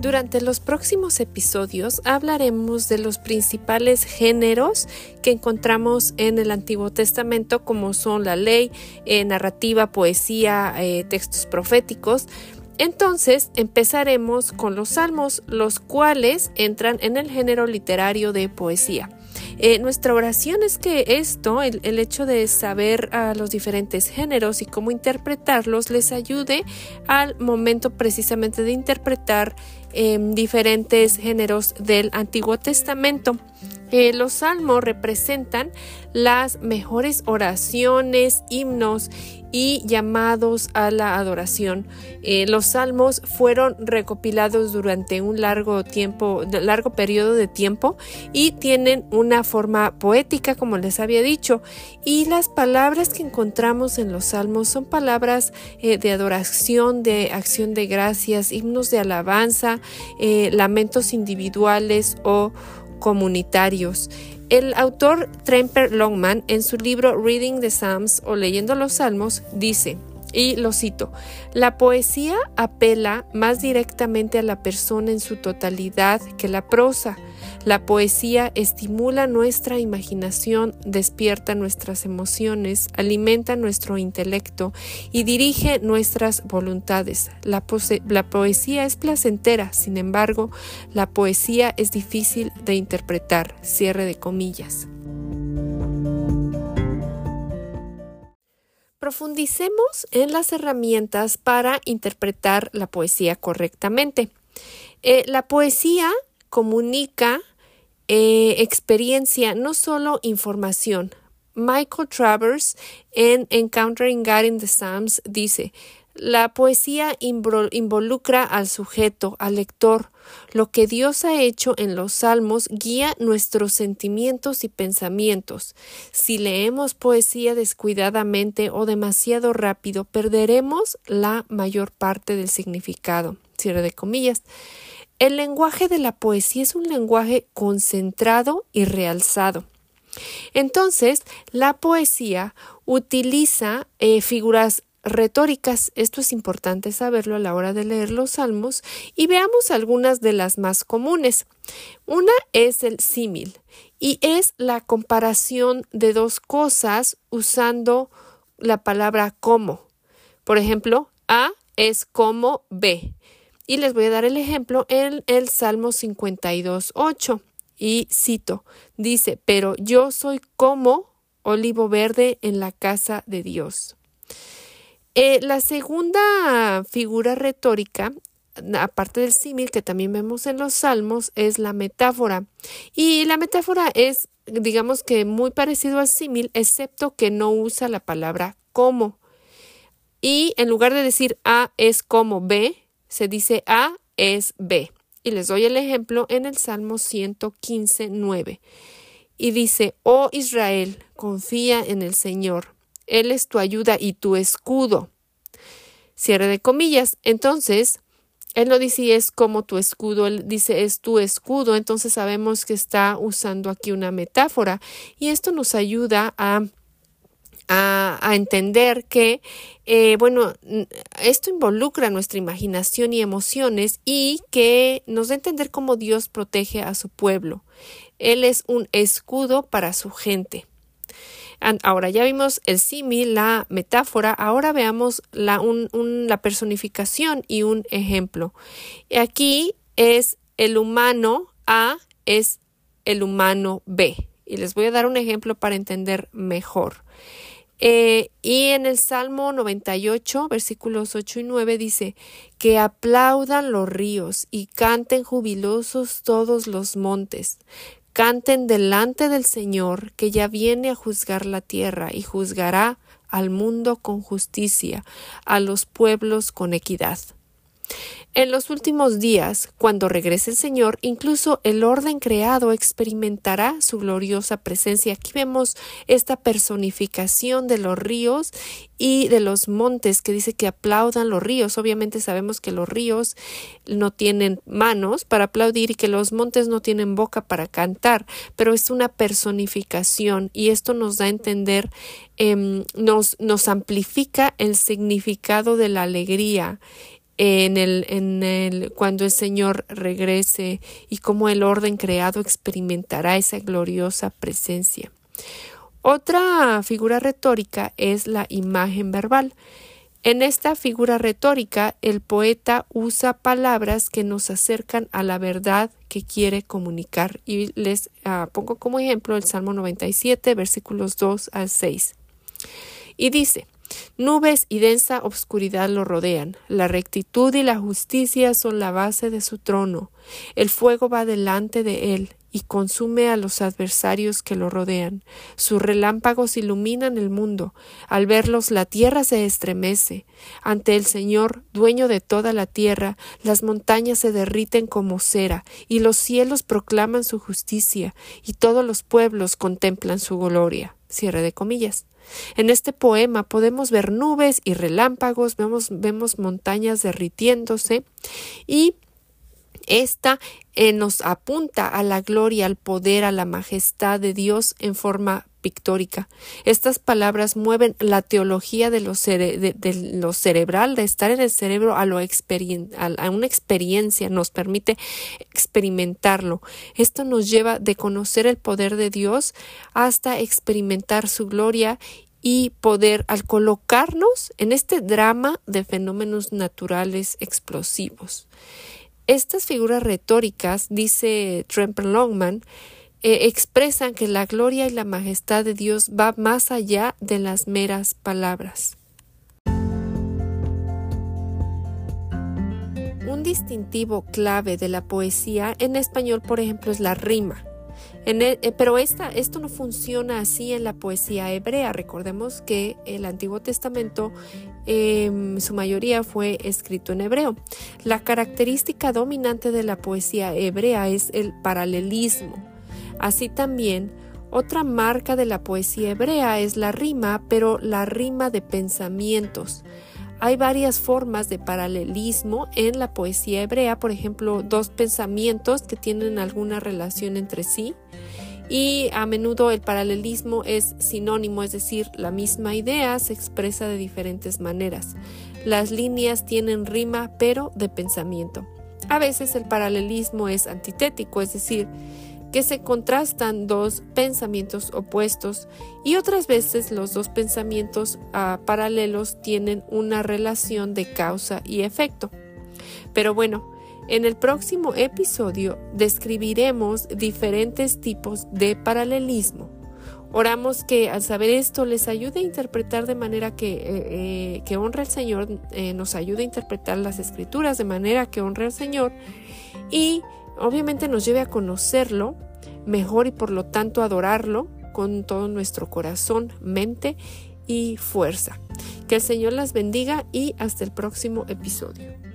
Durante los próximos episodios hablaremos de los principales géneros que encontramos en el Antiguo Testamento, como son la ley, eh, narrativa, poesía, eh, textos proféticos. Entonces empezaremos con los salmos, los cuales entran en el género literario de poesía. Eh, nuestra oración es que esto, el, hecho de saber a los diferentes géneros y cómo interpretarlos, les ayude al momento precisamente de interpretar Em, diferentes géneros del Antiguo Testamento. Eh, los salmos representan las mejores oraciones, himnos y llamados a la adoración. Eh, los salmos fueron recopilados durante un largo tiempo, largo periodo de tiempo y tienen una forma poética, como les había dicho. Y las palabras que encontramos en los salmos son palabras eh, de adoración, de acción de gracias, himnos de alabanza, eh, lamentos individuales o comunitarios. El autor Tremper Longman en su libro Reading the Psalms o Leyendo los Salmos dice, y lo cito, la poesía apela más directamente a la persona en su totalidad que la prosa. La poesía estimula nuestra imaginación, despierta nuestras emociones, alimenta nuestro intelecto y dirige nuestras voluntades. La, poesía es placentera, sin embargo, la poesía es difícil de interpretar. Cierre de comillas. Profundicemos en las herramientas para interpretar la poesía correctamente. Eh, la poesía comunica eh, experiencia, no solo información. Michael Travers en Encountering God in the Psalms dice, la poesía involucra al sujeto, al lector. Lo que Dios ha hecho en los salmos guía nuestros sentimientos y pensamientos. Si leemos poesía descuidadamente o demasiado rápido, perderemos la mayor parte del significado. Cierre de comillas. El lenguaje de la poesía es un lenguaje concentrado y realzado. Entonces, la poesía utiliza eh, figuras retóricas. Esto es importante saberlo a la hora de leer los salmos y veamos algunas de las más comunes. Una es el símil y es la comparación de dos cosas usando la palabra como. Por ejemplo, A es como B. Y les voy a dar el ejemplo en el Salmo 52, 8. Y cito, dice, pero yo soy como olivo verde en la casa de Dios. Eh, la segunda figura retórica, aparte del símil que también vemos en los salmos, es la metáfora. Y la metáfora es, digamos que muy parecido al símil, excepto que no usa la palabra como. Y en lugar de decir A es como B, se dice A es B. Y les doy el ejemplo en el Salmo 115, 9. Y dice, Oh Israel, confía en el Señor él es tu ayuda y tu escudo. Cierre de comillas. Entonces, él no dice es como tu escudo, él dice es tu escudo, entonces sabemos que está usando aquí una metáfora y esto nos ayuda a, a, entender que, eh, bueno, esto involucra nuestra imaginación y emociones y que nos da a entender cómo Dios protege a su pueblo. Él es un escudo para su gente. Ahora ya vimos el símil, la metáfora, ahora veamos la, personificación y un ejemplo. Aquí es el humano A, es el humano B. Y les voy a dar un ejemplo para entender mejor. Eh, y en el Salmo 98, versículos 8 y 9 dice, que aplaudan los ríos y canten jubilosos todos los montes, Canten delante del Señor, que ya viene a juzgar la tierra y juzgará al mundo con justicia, a los pueblos con equidad. En los últimos días, cuando regrese el Señor, incluso el orden creado experimentará su gloriosa presencia. Aquí vemos esta personificación de los ríos y de los montes que dice que aplaudan los ríos. Obviamente sabemos que los ríos no tienen manos para aplaudir y que los montes no tienen boca para cantar, pero es una personificación y esto nos da a entender, em, nos, nos amplifica el significado de la alegría en el, en el, cuando el Señor regrese y cómo el orden creado experimentará esa gloriosa presencia. Otra figura retórica es la imagen verbal. En esta figura retórica, el poeta usa palabras que nos acercan a la verdad que quiere comunicar. Y les ah, pongo como ejemplo el Salmo 97, versículos 2 al 6. Y dice, Nubes y densa obscuridad lo rodean. La rectitud y la justicia son la base de su trono. El fuego va delante de él y consume a los adversarios que lo rodean. Sus relámpagos iluminan el mundo. Al verlos la tierra se estremece. Ante el Señor, dueño de toda la tierra, las montañas se derriten como cera, y los cielos proclaman su justicia, y todos los pueblos contemplan su gloria. Cierre de comillas. En este poema podemos ver nubes y relámpagos, vemos, vemos montañas derritiéndose y esta eh, nos apunta a la gloria, al poder, a la majestad de Dios en forma pictórica. Estas palabras mueven la teología de lo, cerebral, de estar en el cerebro a, lo a una experiencia, nos permite experimentarlo. Esto nos lleva de conocer el poder de Dios hasta experimentar su gloria y poder al colocarnos en este drama de fenómenos naturales explosivos. Estas figuras retóricas, dice Tremper Longman, eh, expresan que la gloria y la majestad de Dios va más allá de las meras palabras. Un distintivo clave de la poesía en español, por ejemplo, es la rima. E, eh, pero esta, esto no funciona así en la poesía hebrea. Recordemos que el Antiguo Testamento, en su mayoría fue escrito en hebreo. La característica dominante de la poesía hebrea es el paralelismo. Así también, otra marca de la poesía hebrea es la rima, pero la rima de pensamientos. Hay varias formas de paralelismo en la poesía hebrea, por ejemplo, dos pensamientos que tienen alguna relación entre sí y a menudo el paralelismo es sinónimo, es decir, la misma idea se expresa de diferentes maneras. Las líneas tienen rima pero de pensamiento. A veces el paralelismo es antitético, es decir, que se contrastan dos pensamientos opuestos y otras veces los dos pensamientos ah, paralelos tienen una relación de causa y efecto. Pero bueno, en el próximo episodio describiremos diferentes tipos de paralelismo. Oramos que al saber esto les ayude a interpretar de manera que, eh, eh, que honre al Señor, eh, nos ayude a interpretar las escrituras de manera que honre al Señor y obviamente nos lleve a conocerlo mejor y por lo tanto adorarlo con todo nuestro corazón, mente y fuerza. Que el Señor las bendiga y hasta el próximo episodio.